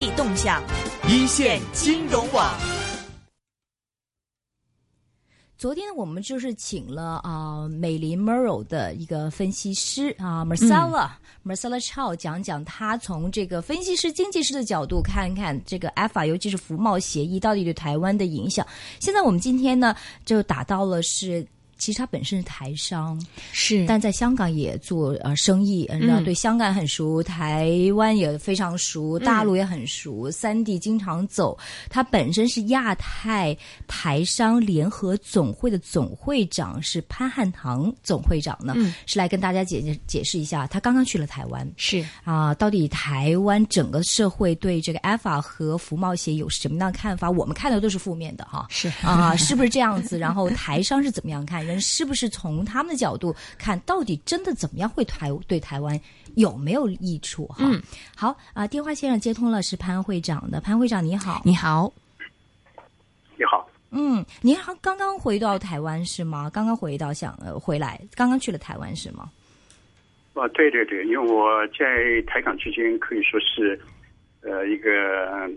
动向，一线金融网。昨天我们就是请了啊、呃美林 Merrill 的一个分析师啊、Marcella、Marcella Chow 讲讲他从这个分析师、经济师的角度看看这个 EFA，尤其是服贸协议到底对台湾的影响。现在我们今天呢就打到了是。其实他本身是台商，是但在香港也做呃生意，嗯，然后对香港很熟，台湾也非常熟，大陆也很熟，三地经常走。他本身是亚太台商联合总会的总会长，是潘汉堂总会长呢，嗯是来跟大家解解释一下，他刚刚去了台湾。是啊，到底台湾整个社会对这个 EFA 和服贸协有什么样的看法？我们看的都是负面的哈，是啊，是不是这样子？然后台商是怎么样看？人是不是从他们的角度看，到底真的怎么样会台对台湾有没有益处？哈，嗯好啊，电话线上接通了，是潘会长的，潘会长你好，你好，你好，嗯，您好，刚刚回到台湾是吗？刚刚回到想呃回来，刚刚去了台湾是吗？啊，对对对，因为我在台港期间可以说是呃一个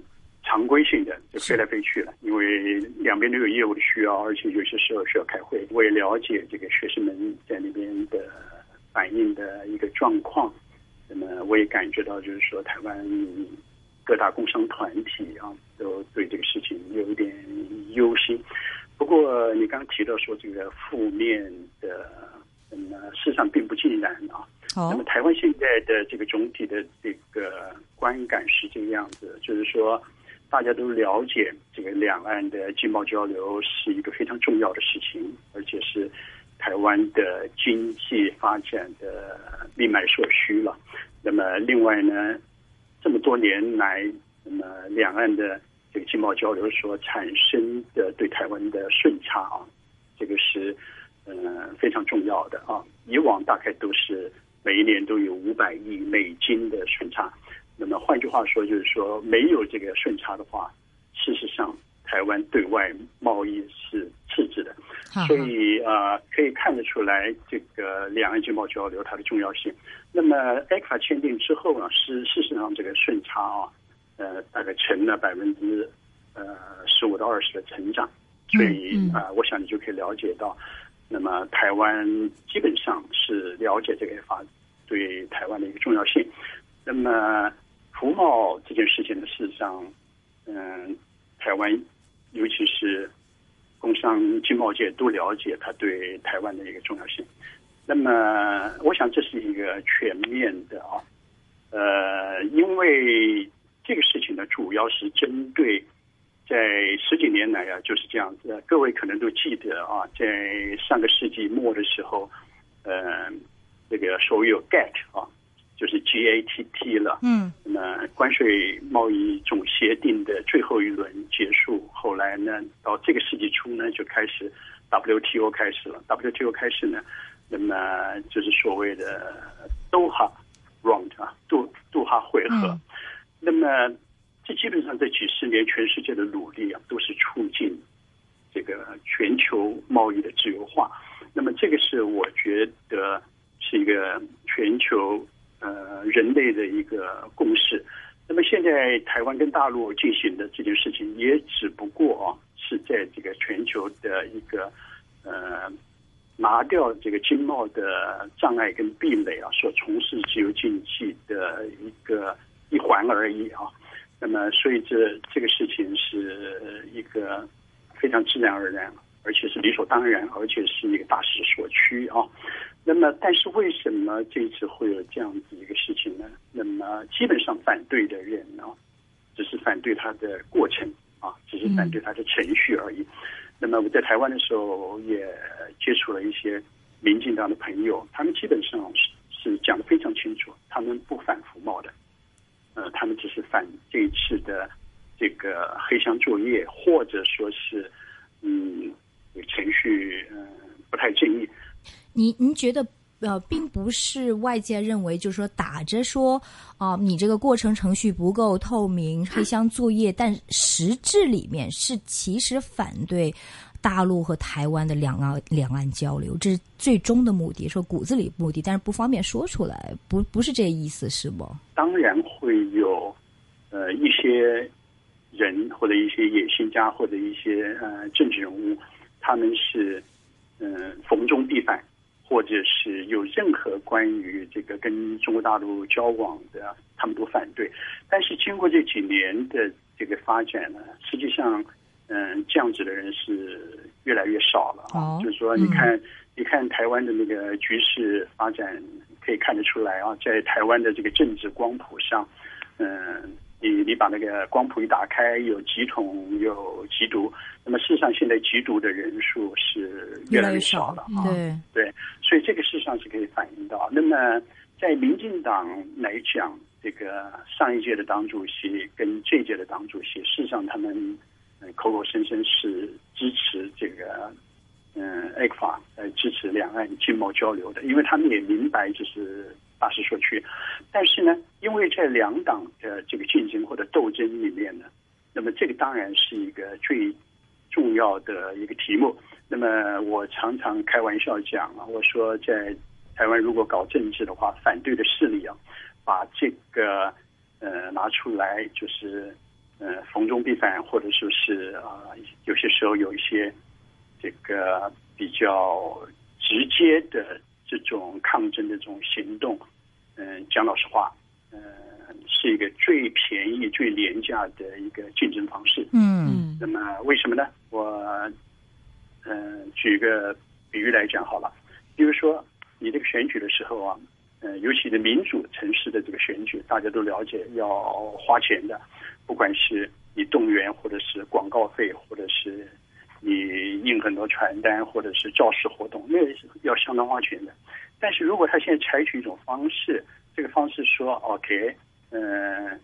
常规性的，就飞来飞去了，因为两边都有业务的需要，而且有些时候需要开会，我也了解这个学生们在那边的反映的一个状况。那么我也感觉到，就是说台湾各大工商团体啊，都对这个事情有一点忧心。不过你刚刚提到说这个负面的，那么事实上并不尽然啊。那么哦，台湾现在的这个总体的这个观感是这个样子，就是说大家都了解这个两岸的经贸交流是一个非常重要的事情，而且是台湾的经济发展的命脉所需了。那么另外呢，这么多年来，那么两岸的这个经贸交流所产生的对台湾的顺差啊，这个是呃非常重要的啊。以往大概都是每一年都有五百亿美金的顺差，那么换句话说，就是说没有这个顺差的话，事实上台湾对外贸易是赤字的。所以呃，可以看得出来这个两岸经贸交流它的重要性。那么 ECFA 签订之后呢，是事实上这个顺差啊，呃，大概成了百分之呃十五到二十的成长。所以啊、呃我想你就可以了解到，那么台湾基本上是了解这个 ECFA 对台湾的一个重要性。那么服贸这件事情呢，事实上，嗯、台湾尤其是工商经贸界都了解它对台湾的一个重要性。那么，我想这是一个全面的啊，呃，因为这个事情呢，主要是针对在十几年来啊，就是这样子。各位可能都记得啊，在上个世纪末的时候，呃，这个所有 GATT 啊，就是 GATT 了，嗯那么关税贸易总协定的最后一轮结束，后来呢，到这个世纪初呢，就开始 WTO 开始了。WTO 开始呢，那么就是所谓的多哈 round 啊，杜杜哈回合。嗯那么这基本上这几十年全世界的努力啊，都是促进这个全球贸易的自由化。那么这个是我觉得是一个全球呃人类的一个共识。那么现在台湾跟大陆进行的这件事情，也只不过啊是在这个全球的一个呃拿掉这个经贸的障碍跟壁垒啊，所从事自由经济的一个一环而已啊。那么，所以这这个事情是一个非常自然而然，而且是理所当然，而且是一个大势所趋啊。那么，但是为什么这次会有这样子？那么，基本上反对的人呢、只是反对他的过程啊，只是反对他的程序而已。那么我在台湾的时候也接触了一些民进党的朋友，他们基本上是是讲的非常清楚，他们不反服贸的，呃，他们只是反这一次的这个黑箱作业，或者说是嗯程序嗯、呃、不太正义。您您觉得呃，并不是外界认为，就是说打着说啊、你这个过程程序不够透明，黑箱作业，但实质里面是其实反对大陆和台湾的两岸两岸交流，这是最终的目的，说骨子里目的，但是不方便说出来，不不是这意思，是不？当然会有呃一些人或者一些野心家或者一些呃政治人物，他们是嗯逢中必反，或者是有任何关于这个跟中国大陆交往的，他们都反对。但是经过这几年的这个发展呢，实际上嗯这样子的人是越来越少了啊。就是说，你看你看台湾的那个局势发展，可以看得出来啊，在台湾的这个政治光谱上，嗯。你你把那个光谱一打开，有几统，有缉毒。那么事实上，现在缉毒的人数是越来越少了啊。对对，所以这个事实上是可以反映到。那么在民进党来讲，这个上一届的党主席跟这届的党主席，事实上他们口口声声是支持这个嗯 A 法，呃支持两岸经贸交流的，因为他们也明白就是。大势所趋，但是呢，因为在两党的这个竞争或者斗争里面呢，那么这个当然是一个最重要的一个题目。那么我常常开玩笑讲啊，我说在台湾如果搞政治的话，反对的势力啊，把这个呃拿出来，就是呃逢中必反，或者说是啊有些时候有一些这个比较直接的。这种抗争的这种行动，嗯，讲老实话，嗯，是一个最便宜、最廉价的一个竞争方式。嗯，那么为什么呢？我，嗯，举一个比喻来讲好了。比如说，你这个选举的时候啊，嗯，尤其是民主城市的这个选举，大家都了解要花钱的，不管是你动员，或者是广告费，或者是。你印很多传单或者是造势活动，那是要相当花钱的。但是如果他现在采取一种方式，这个方式说 OK，嗯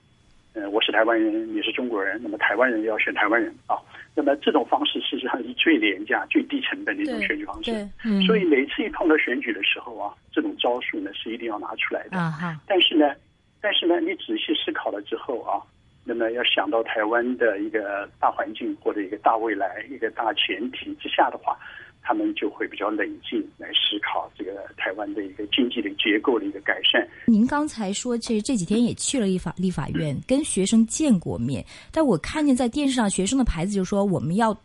嗯，我是台湾人，你是中国人，那么台湾人要选台湾人啊。那么这种方式事实上是最廉价、最低成本的一种选举方式。所以每次一碰到选举的时候啊，这种招数呢是一定要拿出来的。啊但是呢，但是呢，你仔细思考了之后啊。那么要想到台湾的一个大环境或者一个大未来、一个大前提之下的话，他们就会比较冷静来思考这个台湾的一个经济的结构的一个改善。您刚才说，这这几天也去了立法立法院，跟学生见过面，但我看见在电视上学生的牌子就说我们要。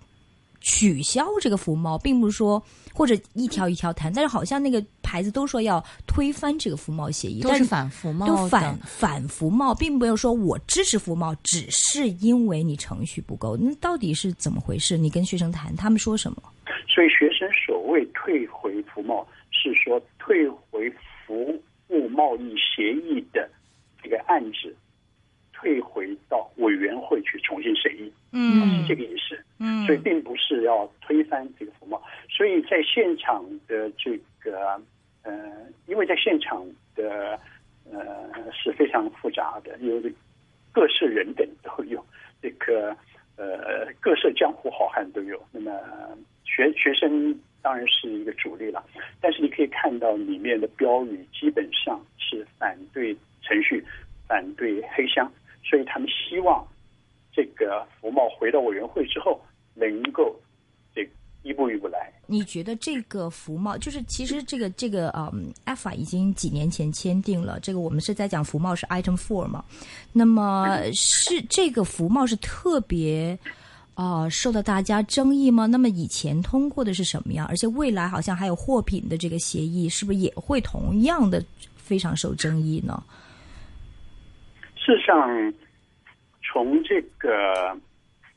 取消这个服贸，并不是说或者一条一条谈，但是好像那个牌子都说要推翻这个服贸协议，都是反服贸，都反反服贸，并没有说我支持服贸，只是因为你程序不够。那到底是怎么回事？你跟学生谈，他们说什么？所以学生所谓退回服贸，是说退回服务贸易协议的这个案子。退回到委员会去重新审议，嗯，是这个意思，嗯，所以并不是要推翻这个服贸，所以在现场的这个呃，因为在现场的呃是非常复杂的，因为各色人等都有，这个呃各色江湖好汉都有，那么学学生当然是一个主力了，但是你可以看到里面的标语基本上是反对程序，反对黑箱。所以他们希望这个服贸回到委员会之后，能够这一步一步来。你觉得这个服贸就是其实这个这个嗯 f a 已经几年前签订了，这个我们是在讲服贸是 Item Four 嘛？那么是这个服贸是特别啊受到大家争议吗？那么以前通过的是什么样？而且未来好像还有货品的这个协议，是不是也会同样的非常受争议呢？事实上，从这个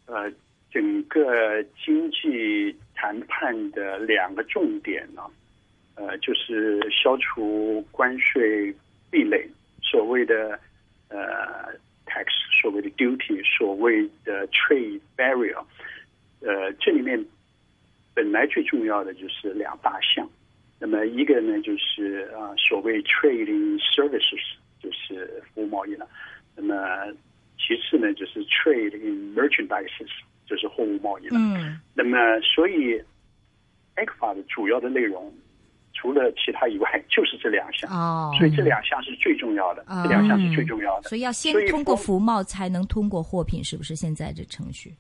呃整个经济谈判的两个重点呢，呃，就是消除关税壁垒，所谓的呃 tax，所谓的 duty，所谓的 trade barrier，呃，这里面本来最重要的就是两大项，那么一个呢就是啊所谓 trading services，就是服务贸易了。那么，其次呢，就是 trade in merchandise，就是货物贸易了。嗯。那么，所以 a 克法的主要的内容，除了其他以外，就是这两项。哦。所以这两项是最重要的，这两项是最重要的。所以要先通过服贸，才能通过货品，是不是？现在这程序？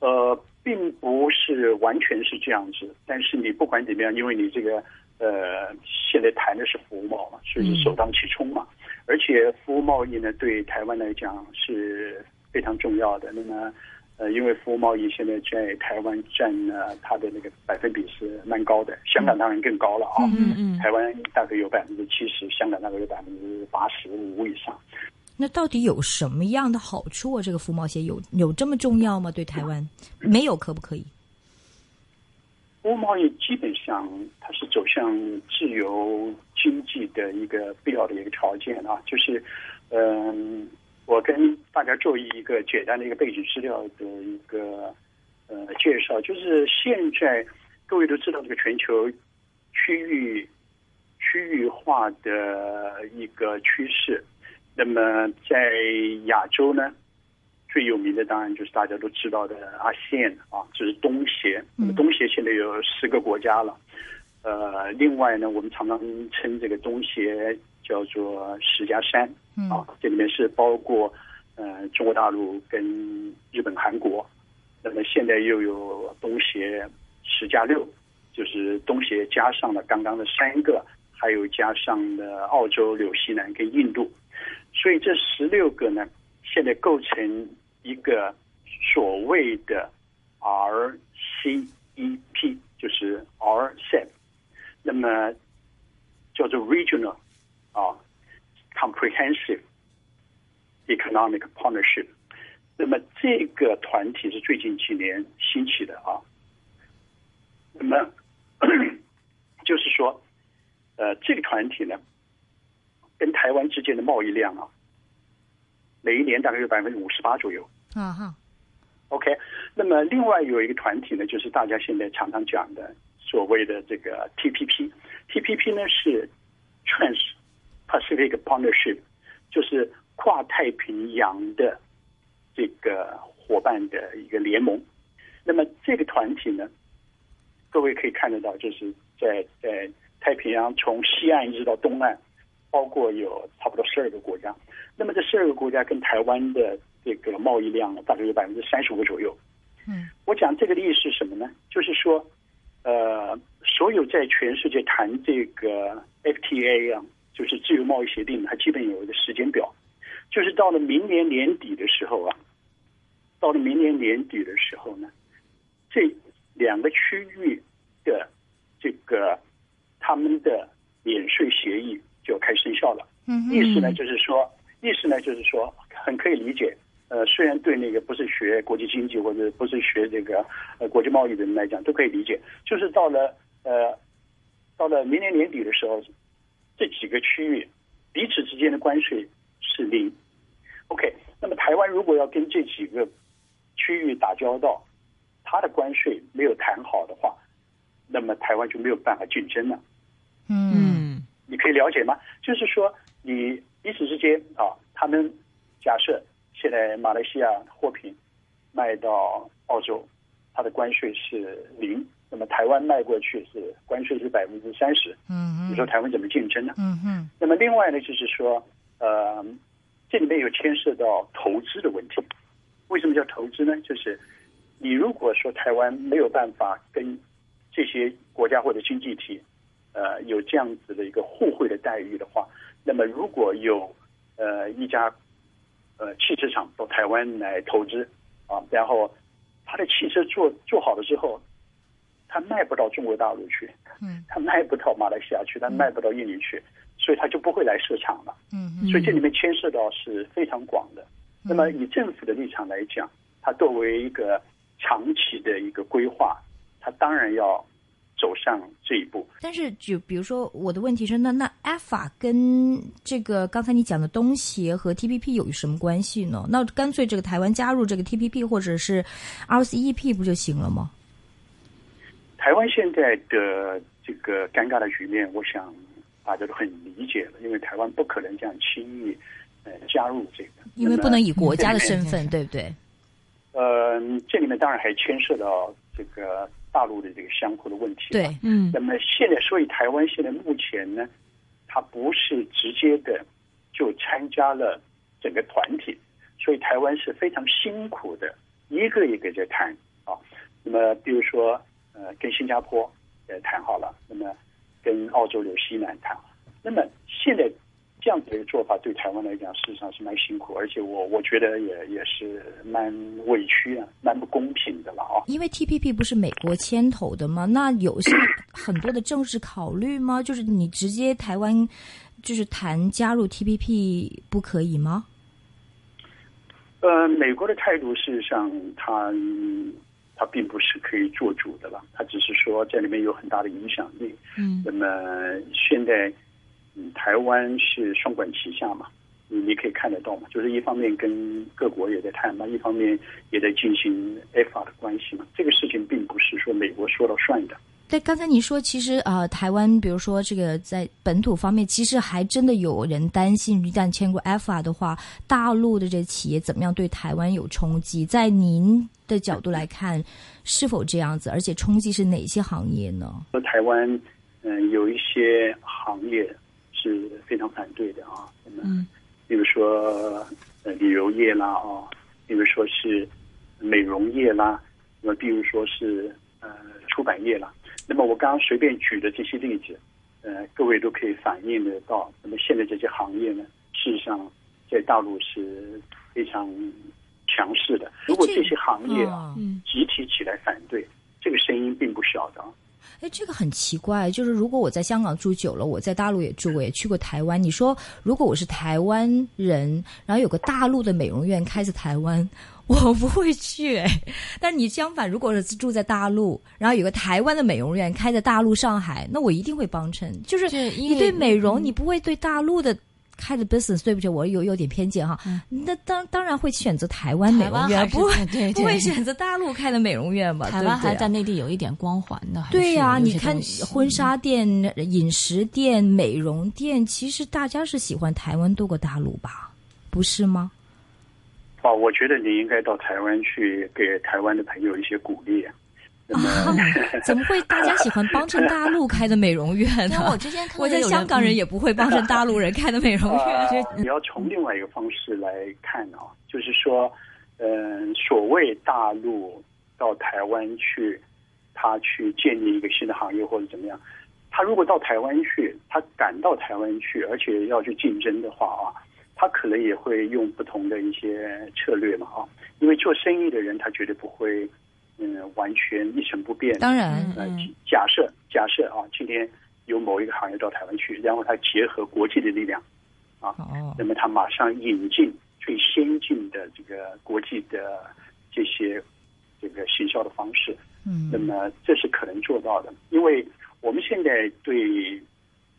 呃，并不。是完全是这样子，但是你不管怎么样，因为你这个呃，现在谈的是服务贸嘛，所以是首当其冲嘛。而且服务贸易呢，对台湾来讲是非常重要的。那么，呃，因为服务贸易现在在台湾占呢它的那个百分比是蛮高的，香港当然更高了啊。嗯嗯。台湾大概有百分之七十，香港大概有百分之八十五以上。那到底有什么样的好处啊？这个服贸协有有这么重要吗？对台湾没有可不可以？服务贸易基本上它是走向自由经济的一个必要的一个条件啊，就是嗯，我跟大家做一个简单的一个背景资料的一个呃介绍，就是现在各位都知道这个全球区域区域化的一个趋势。那么在亚洲呢，最有名的当然就是大家都知道的阿线啊，就是东协。那么东协现在有十个国家了。呃，另外呢，我们常常称这个东协叫做十加三啊，这里面是包括呃中国大陆跟日本、韩国。那么现在又有东协十加六，就是东协加上了刚刚的三个，还有加上了澳洲、纽西兰跟印度。所以这十六个呢，现在构成一个所谓的 RCEP，就是 RCEP，那么叫做 Regional 啊 Comprehensive Economic Partnership。那么这个团体是最近几年兴起的啊。那么 就是说，呃，这个团体呢。跟台湾之间的贸易量啊，每一年大概有百分之五十八左右。啊哈，OK。那么另外有一个团体呢，就是大家现在常常讲的所谓的这个 TPP。TPP 呢是 Trans Pacific Partnership，就是跨太平洋的这个伙伴的一个联盟。那么这个团体呢，各位可以看得到，就是在在太平洋从西岸一直到东岸。包括有差不多十二个国家，那么这十二个国家跟台湾的这个贸易量呢，大概有百分之三十五左右。嗯，我讲这个的意思是什么呢？就是说，呃，所有在全世界谈这个 FTA 啊，就是自由贸易协定，它基本有一个时间表，就是到了明年年底的时候啊，到了明年年底的时候呢，这两个区域的这个他们的免税协议。就开始生效了。嗯，意思呢就是说，意思呢就是说，很可以理解。呃，虽然对那个不是学国际经济或者不是学这个呃国际贸易的人来讲，都可以理解。就是到了呃，到了明年年底的时候，这几个区域彼此之间的关税是零。OK，那么台湾如果要跟这几个区域打交道，它的关税没有谈好的话，那么台湾就没有办法竞争了。嗯。你可以了解吗？就是说，你彼此之间啊，他们假设现在马来西亚货品卖到澳洲，它的关税是零，那么台湾卖过去是关税是百分之三十。嗯嗯。你说台湾怎么竞争呢？嗯嗯。那么另外呢，就是说，呃，这里面有牵涉到投资的问题。为什么叫投资呢？就是你如果说台湾没有办法跟这些国家或者经济体。呃，有这样子的一个互惠的待遇的话，那么如果有呃一家呃汽车厂到台湾来投资啊，然后他的汽车做做好了之后，他卖不到中国大陆去，嗯，他卖不到马来西亚去，他卖不到印尼去，所以他就不会来市场了，嗯嗯，所以这里面牵涉到是非常广的。那么以政府的立场来讲，它作为一个长期的一个规划，它当然要。走上这一步，但是就比如说我的问题是，那那 EFA 跟这个刚才你讲的东协和 TPP 有什么关系呢？那干脆这个台湾加入这个 TPP 或者是 RCEP 不就行了吗？台湾现在的这个尴尬的局面，我想大家都很理解了，因为台湾不可能这样轻易呃加入这个，因为不能以国家的身份，对不对？呃，这里面当然还牵涉到这个。大陆的这个相互的问题，对，嗯，那么现在，所以台湾现在目前呢，它不是直接的就参加了整个团体，所以台湾是非常辛苦的，一个一个在谈啊。那么比如说呃跟新加坡呃谈好了，那么跟澳洲、纽西兰谈，那么现在。这样子的一个做法对台湾来讲，事实上是蛮辛苦，而且我我觉得也也是蛮委屈啊，蛮不公平的了啊。因为 T P P 不是美国牵头的吗？那有些很多的政治考虑吗？就是你直接台湾就是谈加入 T P P 不可以吗？呃，美国的态度事实上，它它并不是可以做主的了，它只是说在里面有很大的影响力。嗯，那么现在。台湾是双管齐下嘛，你你可以看得到嘛，就是一方面跟各国也在谈嘛，一方面也在进行 f 法的关系嘛。这个事情并不是说美国说了算的。对，刚才你说，其实啊，台湾比如说这个在本土方面，其实还真的有人担心，一旦签过法的话，大陆的这企业怎么样对台湾有冲击？在您的角度来看，是否这样子？而且冲击是哪些行业呢？和台湾，嗯，有一些行业。是非常反对的啊，那么，比如说呃旅游业啦啊，比如说是美容业啦，那么比如说是呃出版业啦，那么我刚刚随便举的这些例子，呃，各位都可以反映得到。那么现在这些行业呢，事实上在大陆是非常强势的。如果这些行业啊集体起来反对，这个声音并不小的。哎，这个很奇怪，就是如果我在香港住久了，我在大陆也住，过也去过台湾。你说，如果我是台湾人，然后有个大陆的美容院开在台湾，我不会去。哎，但你相反，如果是住在大陆，然后有个台湾的美容院开在大陆上海，那我一定会帮衬。就是你对美容，你不会对大陆的。开的 business 对不起，我有有点偏见哈。那当当然会选择台湾美容院，不会不会选择大陆开的美容院吧？台湾还在内地有一点光环的。对呀，你看婚纱店、饮食店、美容店，其实大家是喜欢台湾多过大陆吧？不是吗？哦，我觉得你应该到台湾去，给台湾的朋友一些鼓励。啊！怎么会大家喜欢帮衬大陆开的美容院呢？我之前看我在香港人也不会帮衬大陆人开的美容院。你要从另外一个方式来看啊，就是说，嗯，所谓大陆到台湾去，他去建立一个新的行业或者怎么样，他如果到台湾去，他赶到台湾去，而且要去竞争的话啊，他可能也会用不同的一些策略嘛啊，因为做生意的人他绝对不会。嗯，完全一成不变。当然，呃，假设假设啊，今天有某一个行业到台湾去，然后它结合国际的力量，啊，那么它马上引进最先进的这个国际的这些这个行销的方式，嗯，那么这是可能做到的，因为我们现在对，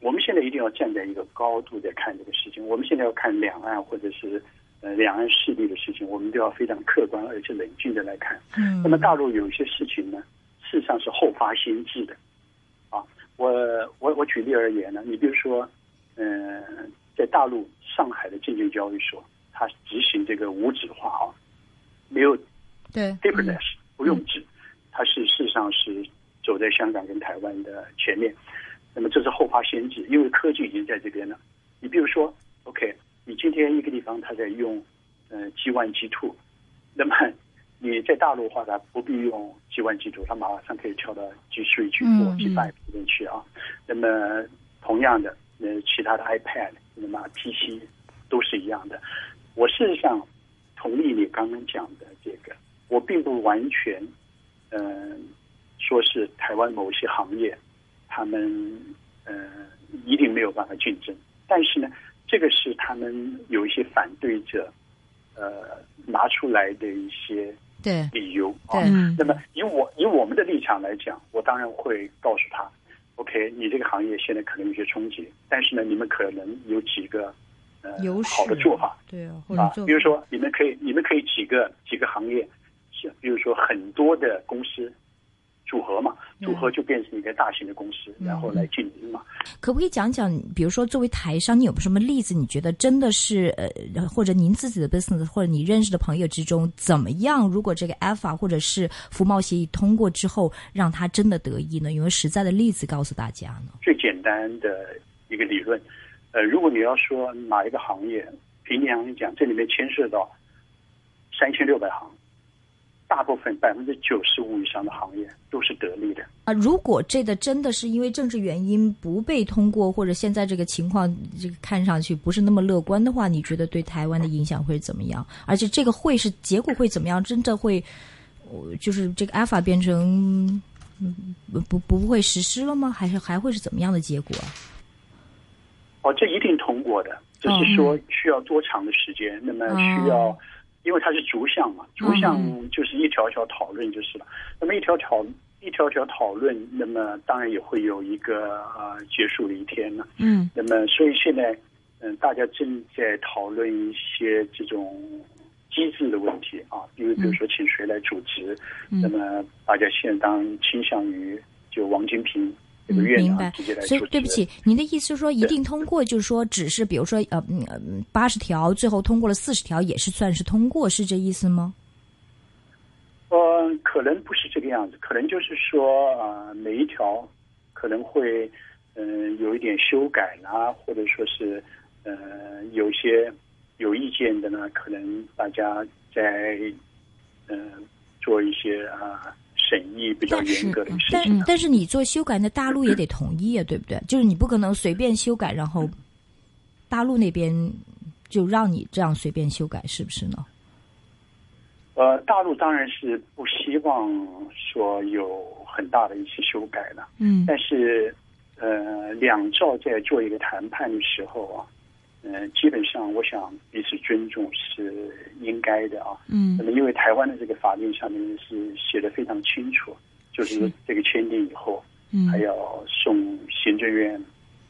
我们现在一定要站在一个高度在看这个事情，我们现在要看两岸或者是。呃，两岸势力的事情，我们都要非常客观而且冷静的来看。嗯，那么大陆有一些事情呢，事实上是后发先至的。啊，我我我举例而言呢，你比如说，嗯，在大陆上海的证券交易所，它执行这个无纸化啊，没有对 paperless 不用纸，它是事实上是走在香港跟台湾的前面。那么这是后发先至，因为科技已经在这边了。你比如说，OK。你今天一个地方他在用，呃，G one G two，那么 你在大陆的话，他不必用 G one G two，他马上可以跳到 G three G four G five 里面去啊。那么同样的，呃，其他的 iPad，那么 PC 都是一样的。我事实上同意你刚刚讲的这个，我并不完全，嗯，说是台湾某些行业，他们呃一定没有办法竞争，但是呢。这个是他们有一些反对者，呃，拿出来的一些对。理由。啊。那么以我以我们的立场来讲，我当然会告诉他，OK，你这个行业现在可能有些冲击，但是呢，你们可能有几个呃好的做法，对啊，啊，比如说你们可以你们可以几个几个行业，像比如说很多的公司。组合嘛，组合就变成一个大型的公司，然后来竞争嘛。可不可以讲讲，比如说作为台商，你有什么例子？你觉得真的是呃，或者您自己的 business，或者你认识的朋友之中，怎么样？如果这个 Alpha 或者是服贸协议通过之后，让他真的得益呢？有没有实在的例子告诉大家呢？最简单的一个理论，呃，如果你要说哪一个行业，平常讲，这里面牵涉到三千六百行。大部分百分之九十五以上的行业都是得利的啊。如果这个真的是因为政治原因不被通过，或者现在这个情况这个看上去不是那么乐观的话，你觉得对台湾的影响会怎么样？而且这个会是结果会怎么样？真的会，就是这个 Alpha 变成不不不会实施了吗？还是还会是怎么样的结果？哦，这一定通过的，只是说需要多长的时间。那么需要。因为它是逐项嘛，逐项就是一条条讨论就是了。那么一条条一条条讨论，那么当然也会有一个呃结束的一天呢。嗯。那么所以现在嗯，大家正在讨论一些这种机制的问题啊，因为比如说请谁来主持，那么大家现在当然倾向于就王金平。明白，所以对不起，您的意思是说一定通过，就是说只是比如说呃八十条，最后通过了四十条，也是算是通过，是这意思吗？呃，可能不是这个样子，可能就是说啊，每一条可能会嗯有一点修改啦，或者说是呃有些有意见的呢，可能大家在嗯做一些啊。审议比较严格的事情，但但是你做修改，那大陆也得同意啊，对不对？就是你不可能随便修改，然后大陆那边就让你这样随便修改，是不是呢？呃，大陆当然是不希望说有很大的一些修改的，嗯，但是呃，两兆在做一个谈判的时候啊。嗯，基本上我想彼此尊重是应该的啊。嗯，那么因为台湾的这个法律上面是写的非常清楚，就是这个签订以后，嗯，还要送行政院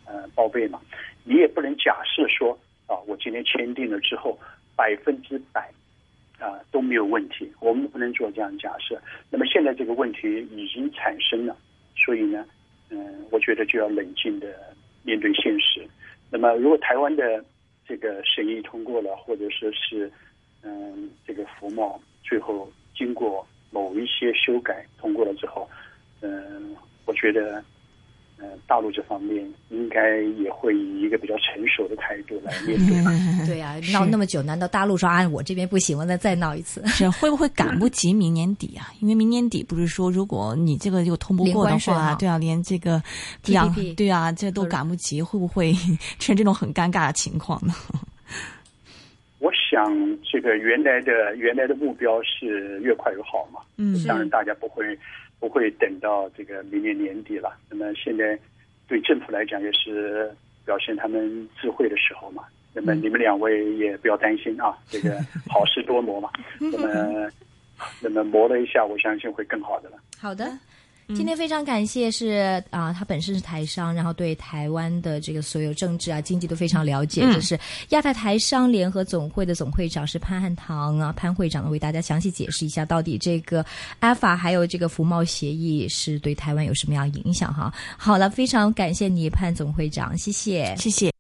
呃报备嘛。你也不能假设说啊，我今天签订了之后百分之百啊都没有问题，我们不能做这样假设。那么现在这个问题已经产生了，所以呢，嗯，我觉得就要冷静的面对现实。那么，如果台湾的这个审议通过了，或者说是嗯，这个服贸最后经过某一些修改通过了之后，嗯，我觉得。嗯，大陆这方面应该也会以一个比较成熟的态度来面对。对呀，闹那么久，难道大陆说啊，我这边不行，我再再闹一次？是会不会 赶不及明年底啊？因为明年底不是说，如果你这个又通不过的话，对啊，连这个 TPP 对啊，这都赶不及，会不会 出现这种很尴尬的情况呢？我想，这个原来的原来的目标是越快越好嘛。嗯，当然大家不会。不会等到这个明年年底了。那么现在对政府来讲也是表现他们智慧的时候嘛。那么你们两位也不要担心啊，这个好事多磨嘛。那么那么磨了一下，我相信会更好的了。好的。今天非常感谢是啊，他本身是台商，然后对台湾的这个所有政治啊、经济都非常了解。这是亚太台商联合总会的总会长是潘汉堂啊，潘会长呢为大家详细解释一下，到底这个 AFA 还有这个服贸协议是对台湾有什么样影响哈。好了，非常感谢你潘总会长，谢谢，谢谢。